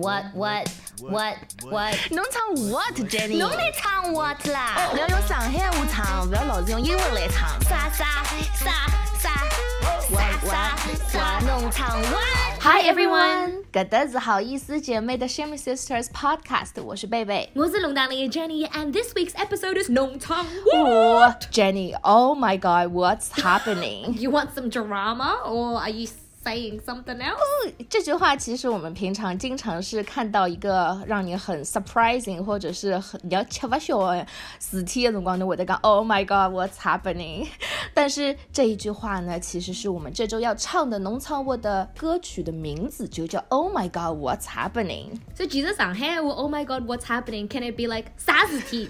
what what what what？侬唱 what Jenny？侬来唱 what 啦？不要用上海话唱，不要老是用英文来唱。啥啥啥啥啥啥啥？侬唱 what？ Hi everyone，搿搭是好意思姐妹的 Shimmy Sisters Podcast，我是贝贝。我是龙当里的 Jenny，and this week's episode is 农场哦，Jenny，Oh my God，What's happening？ You want some drama or are you saying something else？这句话其实我们平常经常是看到一个让你很 surprising 或者是很你要吃不消的事体的辰光，你会得讲 Oh my God，What's happening？但是这一句话呢，其实是我们这周要唱的农场我的歌曲的名字，就叫 Oh my God，What's happening？所以其实上海话 Oh my God，What's happening？Can it be like 啥事体？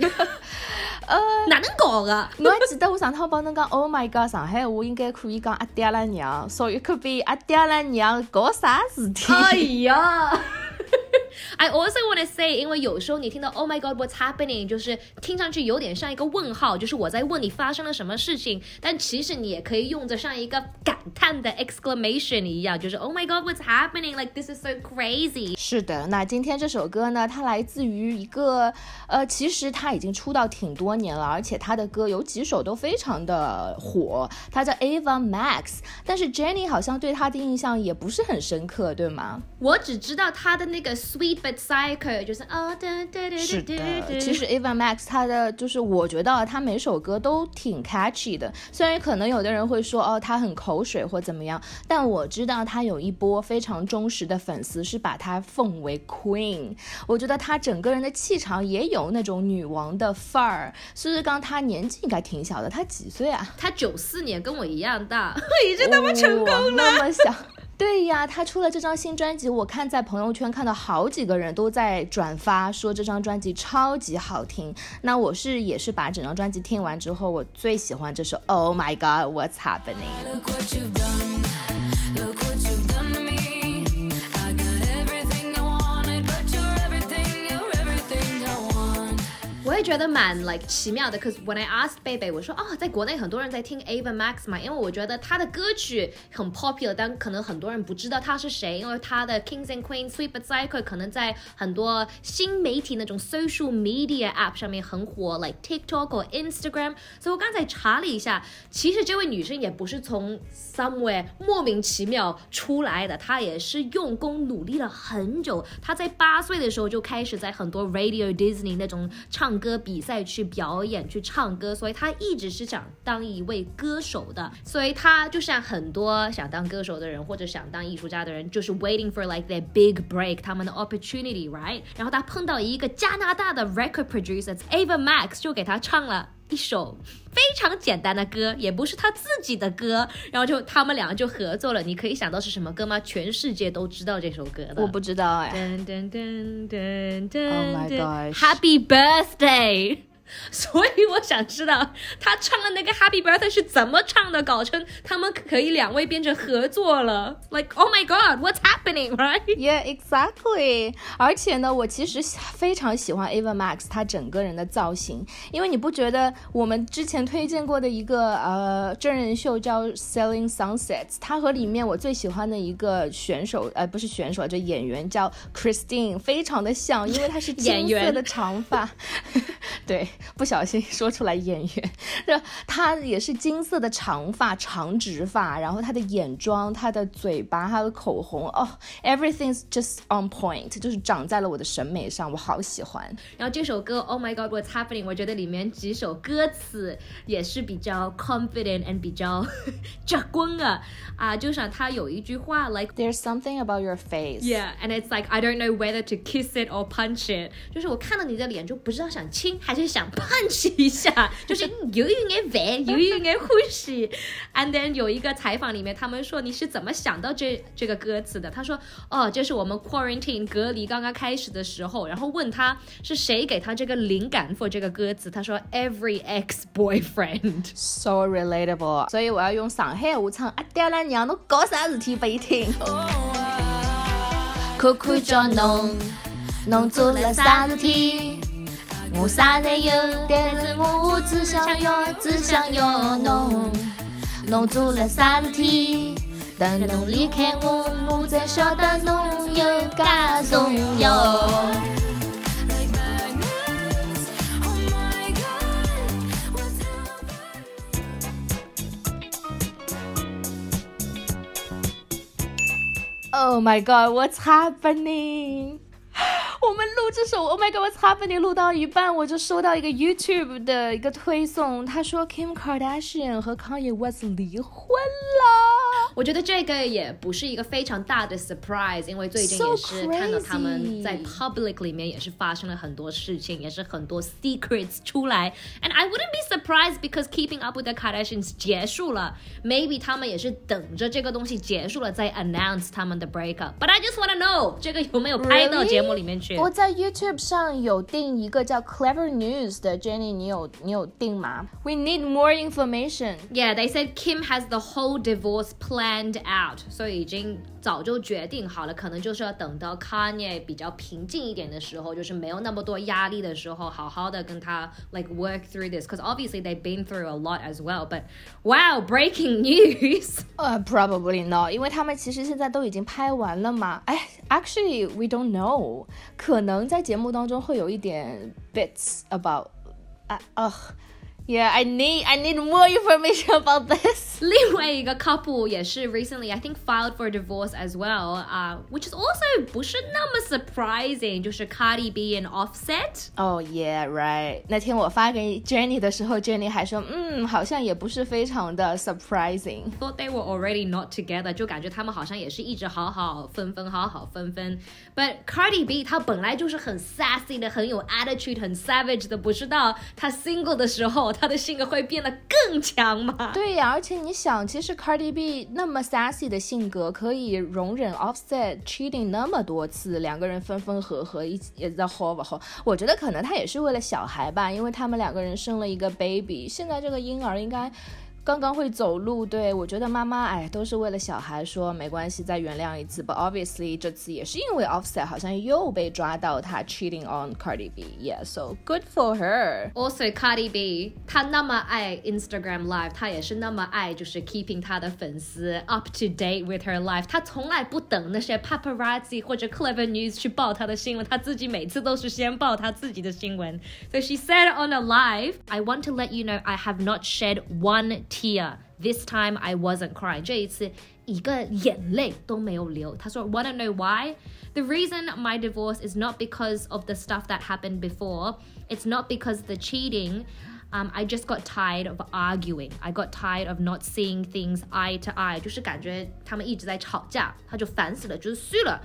呃，哪能搞的？我还记得我上趟帮侬讲 Oh my God，上海话应该可以讲阿爹拉娘，所以可比阿爹了娘搞啥事体？哎呀。I also want to say，因为有时候你听到 Oh my God，What's happening，就是听上去有点像一个问号，就是我在问你发生了什么事情，但其实你也可以用着像一个感叹的 exclamation 一样，就是 Oh my God，What's happening？Like this is so crazy。是的，那今天这首歌呢，它来自于一个呃，其实他已经出道挺多年了，而且他的歌有几首都非常的火。他叫 Ava Max，但是 Jenny 好像对他的印象也不是很深刻，对吗？我只知道他的那个 Sweet Psycho，就是哦，对对对是对的，对。其实 Eva Max 他的就是我觉得他每首歌都挺 catchy 的，虽然可能有的人会说哦他很口水或怎么样，但我知道他有一波非常忠实的粉丝是把他奉为 Queen。我觉得他整个人的气场也有那种女王的范儿。苏志刚他年纪应该挺小的，他几岁啊？他九四年跟我一样大，已经那么成功了。那么小。对呀，他出了这张新专辑，我看在朋友圈看到好几个人都在转发，说这张专辑超级好听。那我是也是把整张专辑听完之后，我最喜欢这首 Oh My God What's Happening。觉得蛮 like 奇妙的，cause when I asked 贝贝，我说哦，在国内很多人在听 Ava Max 嘛，因为我觉得他的歌曲很 popular，但可能很多人不知道他是谁，因为他的 Kings and Queens、Sweet but Psycho 可能在很多新媒体那种 social media app 上面很火，like TikTok 或 Instagram。所以我刚才查了一下，其实这位女生也不是从 somewhere 莫名其妙出来的，她也是用功努力了很久。她在八岁的时候就开始在很多 Radio Disney 那种唱歌比赛去表演、去唱歌，所以他一直是想当一位歌手的。所以他就像很多想当歌手的人或者想当艺术家的人，就是 waiting for like their big break，他们的 opportunity，right？然后他碰到一个加拿大的 record producer Ava Max，就给他唱了。一首非常简单的歌，也不是他自己的歌，然后就他们两个就合作了。你可以想到是什么歌吗？全世界都知道这首歌的。我不知道哎。噔噔噔噔噔 Oh my 噔 gosh Happy Birthday！所以我想知道他唱的那个 Happy Birthday 是怎么唱的，搞成他们可以两位变成合作了。Like Oh my God，What's happening right？Yeah, exactly. 而且呢，我其实非常喜欢 Ava Max 她整个人的造型，因为你不觉得我们之前推荐过的一个呃真人秀叫《Selling Sunsets》，它和里面我最喜欢的一个选手呃不是选手，这演员叫 Christine，非常的像，因为她是 金色演员的长发，对，不小心说出来演员，这她也是金色的长发长直发，然后她的眼妆、她的嘴巴、她的口红，哦、e v e r y t h i n g s just on point，就是长在了我的审美上，我好喜欢。然后这首歌 Oh My God What's Happening，我觉得里面几首歌词也是比较 confident and 比较直观啊啊，就像他有一句话 like。 There's something about your face. Yeah, and it's like I don't know whether to kiss it or punch it。就是我看到你的脸就不知道想亲还是想 punch 一下，就是有一点烦，有一点欢喜。And then 有一个采访里面，他们说你是怎么想到这这个歌词的？他说哦，这是我们 quarantine 隔离刚刚开始的时候，然后问他是谁给他这个灵感 for 这个歌词，他说 every ex boyfriend。So relatable，所以我要用上海话唱阿爹拉娘，侬搞啥事体拨伊听？看看叫侬，侬做了啥事体？我啥侪有，但是我只想要，只想要侬。侬做了啥事体？等侬离开我，我才晓得侬油加松油。like magnets. Oh my god, what's happening? Oh my god, what's happening? 我们录这首 Oh my god, what's happening 录到一半，我就收到一个 YouTube 的一个推送，他说 Kim Kardashian 和 Kanye West 离婚了。我觉得这个也不是一个非常大的 surprise，因为最近 So 也是看到他们 crazy 在 public 里面也是发生了很多事情，也是很多 secrets 出来。And I wouldn't be surprised because Keeping Up with the Kardashians 结束了，maybe 他们也是等着这个东西结束了再 announce 他们的 breakup。But I just wanna know 这个有没有拍到 Really？节目里面去 我在 YouTube 上有订一个叫 Clever News 的 Jenny，你有你有订吗？We need more information。 Yeah, they said Kim has the whole divorce planned out，所以已经早就决定好了，可能就是要等到 Kanye 比较平静一点的时候，就是没有那么多压力的时候，好好的跟他 like work through this. Because obviously they've been through a lot as well. But wow, breaking news! 呃、p r o b a b l y not，因为他们其实现在都已经拍完了嘛。哎，actually we don't know， 可能在节目当中会有一点 bits about，啊啊、yeah I need I need more information about this。另外一个 couple 也是 recently I think filed for divorce as well. 啊、which is also 不是那么 surprising，就是 Cardi B and Offset。哦、yeah right。那天我发给 Jenny 的时候，Jenny 还说，嗯，好像也不是非常的 surprising。 thought they were already not together，就感觉他们好像也是一直好好分分，好好分分。But Cardi B 她本来就是很 sassy 的，很有 attitude，很 savage 的，不知道她 single 的时候， 他的性格会变得更强吗？对呀，而且你想，其实 Cardi B 那么 sassy 的性格，可以容忍 Offset cheating 那么多次，两个人分分合合，一起也在 hold 后，我觉得可能他也是为了小孩吧，因为他们两个人生了一个 baby，现在这个婴儿应该。刚刚会走路，对我觉得妈妈哎都是为了小孩说没关系，再原谅一次。But obviously 这次也是因为 Offset 好像又被抓到他 cheating on Cardi B，yeah，so good for her。 Also Cardi B，她那么爱 Instagram Live，她也是那么爱，就是 keeping 她的粉丝 up to date with her life。她从来不等那些 paparazzi 或者 clever news 去报她的新闻，她自己每次都是先报她自己的新闻。So she said on a live, I want to let you know I have not shed one tear. This time I wasn't crying. 这一次一个眼泪都没有流。她说，Wanna know why? The reason my divorce is not because of the stuff that happened before. It's not because the cheating. Um, I just got tired of arguing. I got tired of not seeing things eye to eye. 就是感觉他们一直在吵架，他就烦死了，就是虚了。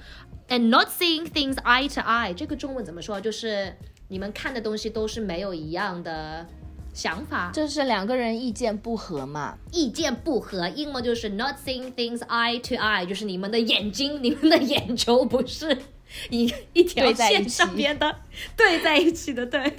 And not seeing things eye to eye，这个中文怎么说？就是你们看的东西都是没有一样的 想法。就是两个人意见不合嘛，意见不合，英文就是 not seeing things eye to eye，就是你们的眼睛、你们的眼球不是一一条线上面的，对在一起的，对。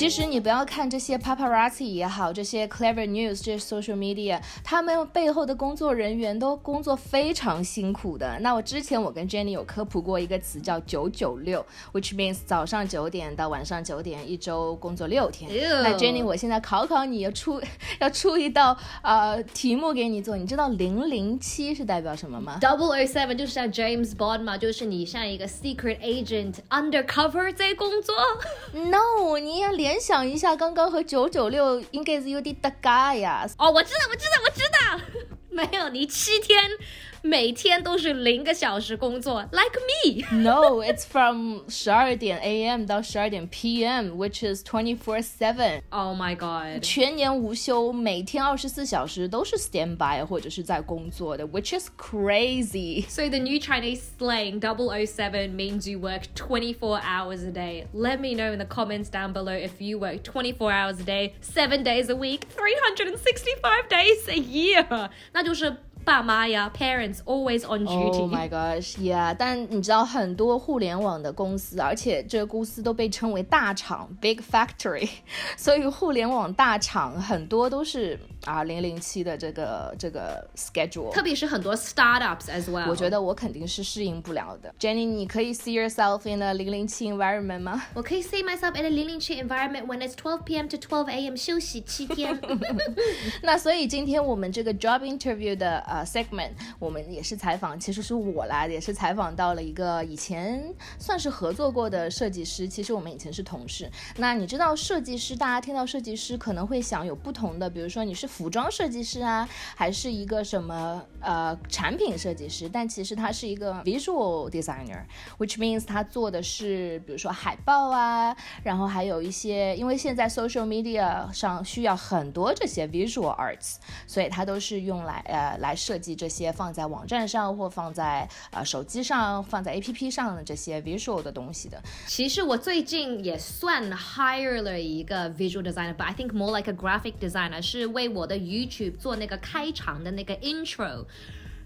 其实你不要看这些 paparazzi 也好，这些 clever news 这些 social media，他们背后的工作人员都工作非常辛苦的。那我之前我跟 Jenny 有科普过一个词叫九九六，which means 早上九点到晚上九点，一周工作六天。那 Jenny，我现在考考你，要出 要出一道呃题目给你做，你知道零零七是代表什么吗？Double O Seven 就是像 James Bond 嘛，就是你像一个 secret agent undercover 在工作。No，你要联想一下，刚刚和九九六应该是有点搭嘎呀。哦，我知道，我知道，我知道，没有你七天，每天都是零个小时工作，like me。 No, it's from 十二点 a.m. 到十二点 p.m., which is twenty four seven， Oh my god。全年无休，每天二十四小时都是 standby 或者是在工作的，which is crazy. So the new Chinese slang 007 means you work 24 hours a day. Let me know in the comments down below if you work 24 hours a day, 7 days a week, 365 days a year. 那就是 爸妈呀，parents always on duty. Oh my gosh, yeah！但你知道很多互联网的公司，而且这个公司都被称为大厂 （big factory），所以互联网大厂很多都是啊零零七的这个这个 schedule。特别是很多 startups as well。我觉得我肯定是适应不了的。Jenny，你可以 see yourself in a 零零七 environment 吗？我可以 see myself in a 零零七 environment when it's 12 p.m. to 12 a.m. 休息七天。那所以今天我们这个 job interview 的呃 segment，我们也是采访，其实是我啦，也是采访到了一个以前算是合作过的设计师。其实我们以前是同事。那你知道设计师，大家听到设计师可能会想有不同的，比如说你是服装设计师啊，还是一个什么呃产品设计师？但其实他是一个 visual designer，which means 他做的是比如说海报啊，然后还有一些，因为现在 social media 上需要很多这些 visual arts，所以他都是用来呃来设计这些放在网站上或放在呃手机上、放在 APP 上的这些 visual 的东西的。其实我最近也算 hire 了一个 visual designer，but I think more like a graphic designer，是为我我的 YouTube 做那个开场的那个 intro。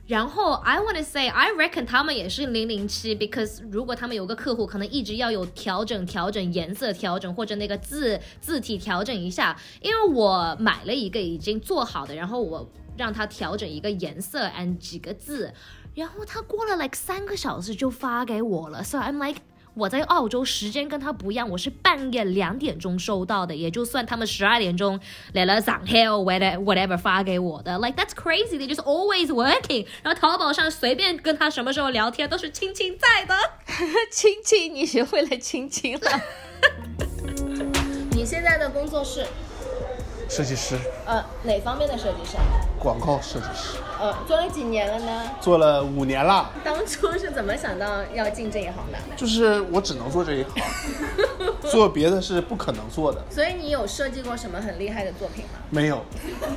然后 I want to say I reckon 他们也是零零七，because 如果他们有个客户可能一直要有调整、调整颜色、调整或者那个字字体调整一下，因为我买了一个已经做好的，然后我让他调整一个颜色 and 几个字，然后他过了 like 三个小时就发给我了，so I'm like。我在澳洲时间跟他不一样，我是半夜两点钟收到的，也就算他们十二点钟来了上 hell whatever whatever 发给我的，like that's crazy, they just always working。然后淘宝上随便跟他什么时候聊天都是亲亲在的。亲亲，你学会了亲亲了。你现在的工作是设计师，呃哪方面的设计师？广告设计师，呃，做了几年了呢？做了五年了。当初是怎么想到要进这一行的？就是我只能做这一行，做别的是不可能做的。所以你有设计过什么很厉害的作品吗？没有，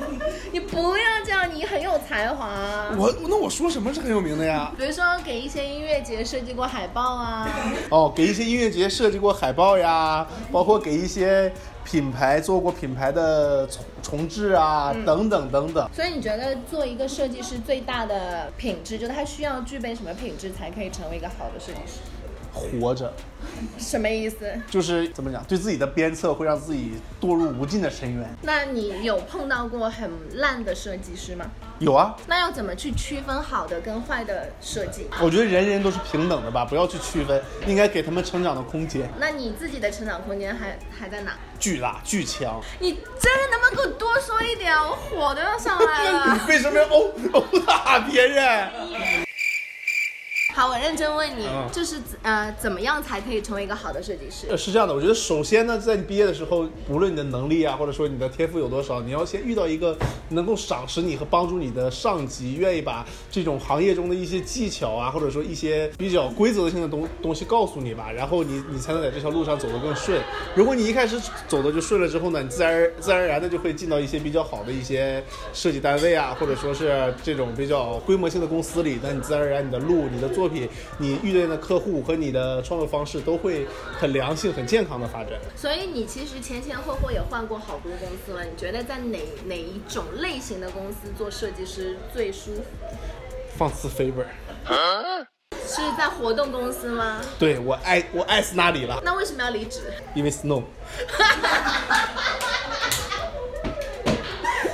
你不要这样，你很有才华。我那我说什么是很有名的呀？比如说给一些音乐节设计过海报啊，哦，给一些音乐节设计过海报呀，包括给一些品牌做过品牌的重重置啊，等等等等。所以你觉得做一个设计师最大的品质，就是他需要具备什么品质才可以成为一个好的设计师？活着什么意思？就是怎么讲，对自己的鞭策会让自己堕入无尽的深渊。那你有碰到过很烂的设计师吗？有啊，那要怎么去区分好的跟坏的设计？我觉得人人都是平等的吧，不要去区分，应该给他们成长的空间。那你自己的成长空间还还在哪？巨大巨强，你真的能不能给我多说一点？我火都要上来你了。为什么要殴殴打别人？好，我认真问你，嗯就是呃，怎么样才可以成为一个好的设计师？呃，是这样的，我觉得首先呢，在你毕业的时候，无论你的能力啊，或者说你的天赋有多少，你要先遇到一个能够赏识你和帮助你的上级，愿意把这种行业中的一些技巧啊，或者说一些比较规则性的东东西告诉你吧，然后你你才能在这条路上走得更顺。如果你一开始走的就顺了之后呢，你自然而自然而然的就会进到一些比较好的一些设计单位啊，或者说是这种比较规模性的公司里，那你自然而然你的路、你的作品、你遇见的客户和你的创作方式都会很良性、很健康的发展。所以你其实前前后后也换过好多公司了，你觉得在哪哪一种类型的公司做设计师最舒服？放肆 favor，是在活动公司吗？对我爱我爱死那里了，那为什么要离职？因为 snow。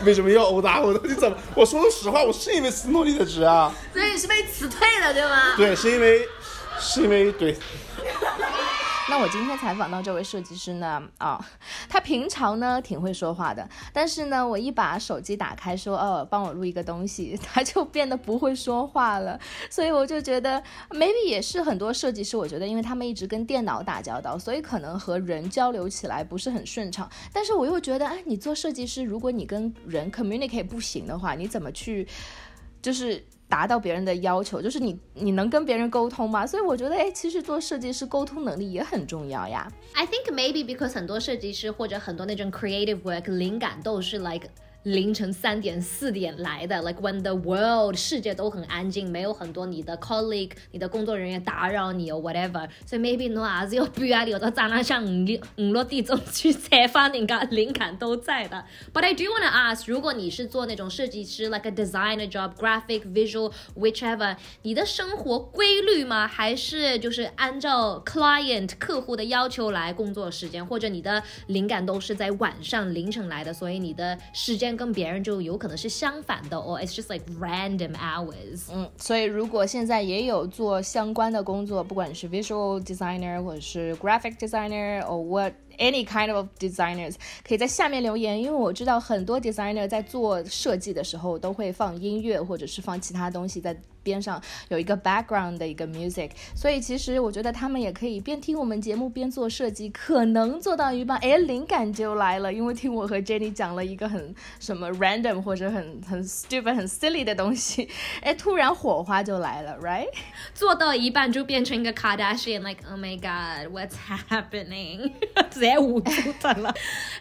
为什么要殴打我呢？你怎么？我说的实话，我是因为 snow 离的职啊。所以你是被辞退了，对吗？对，是因为，是因为对，那我今天采访到这位设计师呢，啊、他平常呢挺会说话的，但是呢，我一把手机打开说，哦，帮我录一个东西，他就变得不会说话了。所以我就觉得，maybe 也是很多设计师，我觉得因为他们一直跟电脑打交道，所以可能和人交流起来不是很顺畅。但是我又觉得，哎，你做设计师，如果你跟人 communicate 不行的话，你怎么去，就是。达到别人的要求，就是你你能跟别人沟通吗？所以我觉得，哎，其实做设计师沟通能力也很重要呀。I think maybe because 很多设计师或者很多那种 creative work 灵感都是 like 凌晨三点四點來的，like when the world 世界都很安靜，沒有很多你的 colleague、你的工作人員打擾你哦 whatever，所以 maybe 我還是有必要有得站得上五五落地鐘去寫翻靈感靈感都在的。But I do want to ask，如果你是做那種設計師，like a designer job、graphic、visual whichever，你的生活規律嗎？還是就是按照 client 客戶的要求來工作時間，或者你的靈感都是在晚上凌晨來的，所以你的時間间跟别人就有可能是相反的，or it's just like random hours。嗯，所以如果现在也有做相关的工作，不管是 visual designer 或者是 graphic designer or what any kind of designers，可以在下面留言，因为我知道很多 designer 在做设计的时候都会放音乐或者是放其他东西在 边上有一个 background 的一个 music，所以其实我觉得他们也可以边听我们节目边做设计，可能做到一半，哎，灵感就来了，因为听我和 Jenny 讲了一个很什么 random 或者很很 stupid 很 silly 的东西，哎，突然火花就来了，right？做到一半就变成一个 Kardashian，like oh my god，what's happening？直接捂住他了。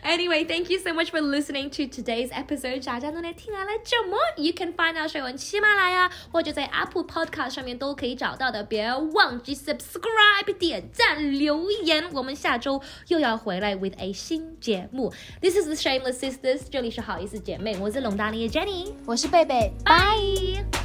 Anyway，thank you so much for listening to today's episode。大家都来听完了这么，you can find our show on 喜马拉雅或者在 Apple Podcast 上面都可以找到的。别忘记 subscribe、点赞、留言。我们下周又要回来 with a 新节目。This is the Shameless Sisters，这里是好意思姐妹，我是龙达妮的 Jenny，我是贝贝，拜。